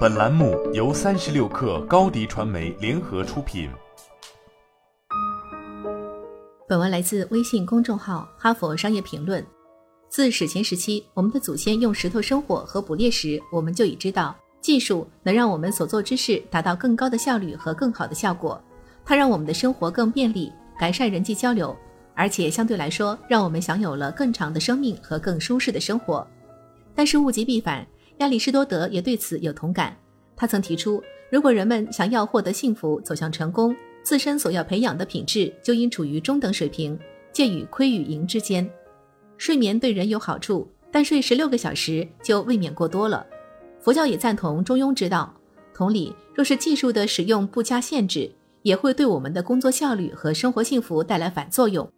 本栏目由三十六氪高低传媒联合出品。本文来自微信公众号《哈佛商业评论》。自史前时期，我们的祖先用石头生火和捕猎时，我们就已知道技术能让我们所做之事达到更高的效率和更好的效果。它让我们的生活更便利，改善人际交流，而且相对来说，让我们享有了更长的生命和更舒适的生活。但是物极必反。亚里士多德也对此有同感。他曾提出，如果人们想要获得幸福、走向成功，自身所要培养的品质就应处于中等水平，介于亏与盈之间。睡眠对人有好处，但睡十六个小时就未免过多了。佛教也赞同中庸之道。同理，若是技术的使用不加限制，也会对我们的工作效率和生活幸福带来反作用。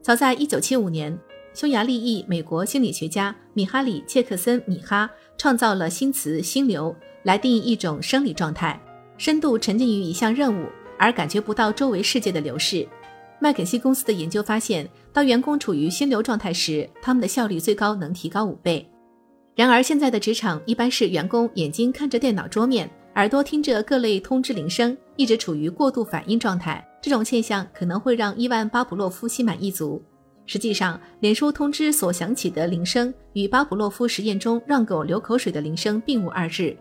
早在一九七五年。匈牙利裔美国心理学家米哈里切克森米哈创造了新词“心流”来定义一种生理状态，深度沉浸于一项任务而感觉不到周围世界的流逝。麦肯锡公司的研究发现，当员工处于心流状态时，他们的效率最高能提高五倍。然而，现在的职场一般是员工眼睛看着电脑桌面，耳朵听着各类通知铃声，一直处于过度反应状态。这种现象可能会让伊万巴甫洛夫心满意足。实际上，脸书通知所响起的铃声与巴甫洛夫实验中让狗流口水的铃声并无二致。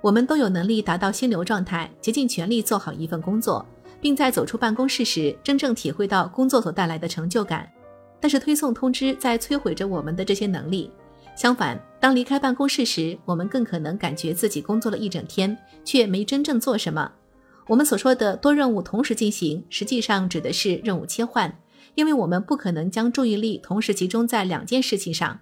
我们都有能力达到心流状态，竭尽全力做好一份工作，并在走出办公室时真正体会到工作所带来的成就感。但是，推送通知在摧毁着我们的这些能力。相反，当离开办公室时，我们更可能感觉自己工作了一整天，却没真正做什么。我们所说的多任务同时进行，实际上指的是任务切换。因为我们不可能将注意力同时集中在两件事情上。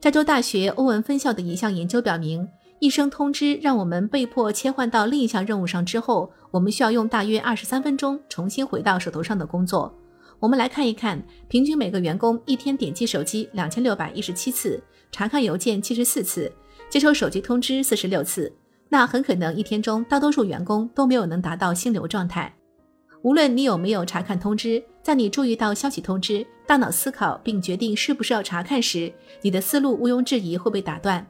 加州大学欧文分校的一项研究表明，一声通知让我们被迫切换到另一项任务上之后，我们需要用大约二十三分钟重新回到手头上的工作。我们来看一看，平均每个员工一天点击手机两千六百一十七次，查看邮件七十四次，接收手机通知四十六次。那很可能一天中大多数员工都没有能达到心流状态。无论你有没有查看通知，在你注意到消息通知、大脑思考并决定是不是要查看时，你的思路毋庸置疑会被打断。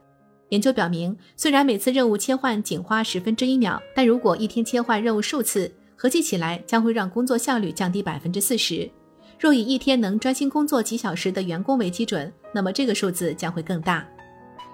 研究表明，虽然每次任务切换仅花十分之一秒，但如果一天切换任务数次，合计起来将会让工作效率降低百分之四十。若以一天能专心工作几小时的员工为基准，那么这个数字将会更大。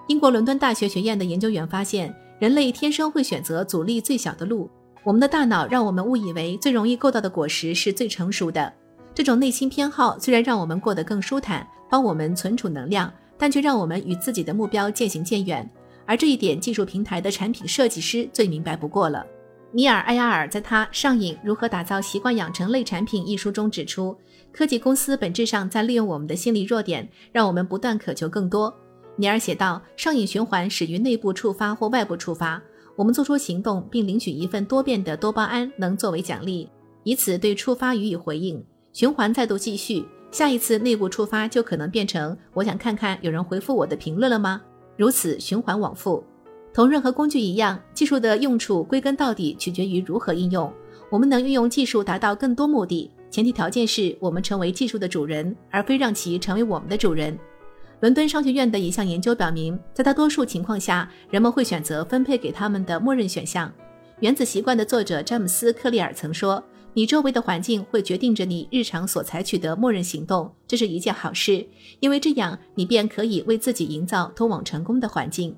英国伦敦大学学院的研究员发现，人类天生会选择阻力最小的路。我们的大脑让我们误以为最容易够到的果实是最成熟的。这种内心偏好虽然让我们过得更舒坦，帮我们存储能量，但却让我们与自己的目标渐行渐远。而这一点，技术平台的产品设计师最明白不过了。尼尔·艾亚尔在他《上瘾：如何打造习惯养成类产品》一书中指出，科技公司本质上在利用我们的心理弱点，让我们不断渴求更多。尼尔写道：“上瘾循环始于内部触发或外部触发。”我们做出行动，并领取一份多变的多巴胺，能作为奖励，以此对触发予以回应。循环再度继续，下一次内部触发就可能变成“我想看看有人回复我的评论了吗”，如此循环往复。同任何工具一样，技术的用处归根到底取决于如何应用。我们能运用技术达到更多目的，前提条件是我们成为技术的主人，而非让其成为我们的主人。伦敦商学院的一项研究表明，在大多数情况下，人们会选择分配给他们的默认选项。《原子习惯》的作者詹姆斯·克利尔曾说：“你周围的环境会决定着你日常所采取的默认行动，这是一件好事，因为这样你便可以为自己营造通往成功的环境。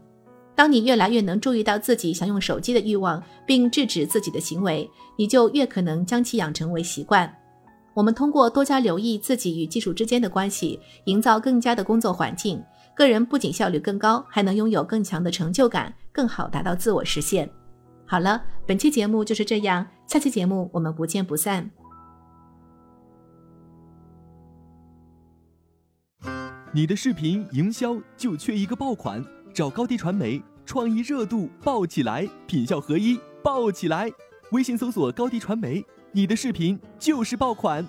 当你越来越能注意到自己想用手机的欲望，并制止自己的行为，你就越可能将其养成为习惯。”我们通过多加留意自己与技术之间的关系，营造更加的工作环境，个人不仅效率更高，还能拥有更强的成就感，更好达到自我实现。好了，本期节目就是这样，下期节目我们不见不散。你的视频营销就缺一个爆款，找高低传媒，创意热度爆起来，品效合一爆起来。微信搜索高低传媒。你的视频就是爆款。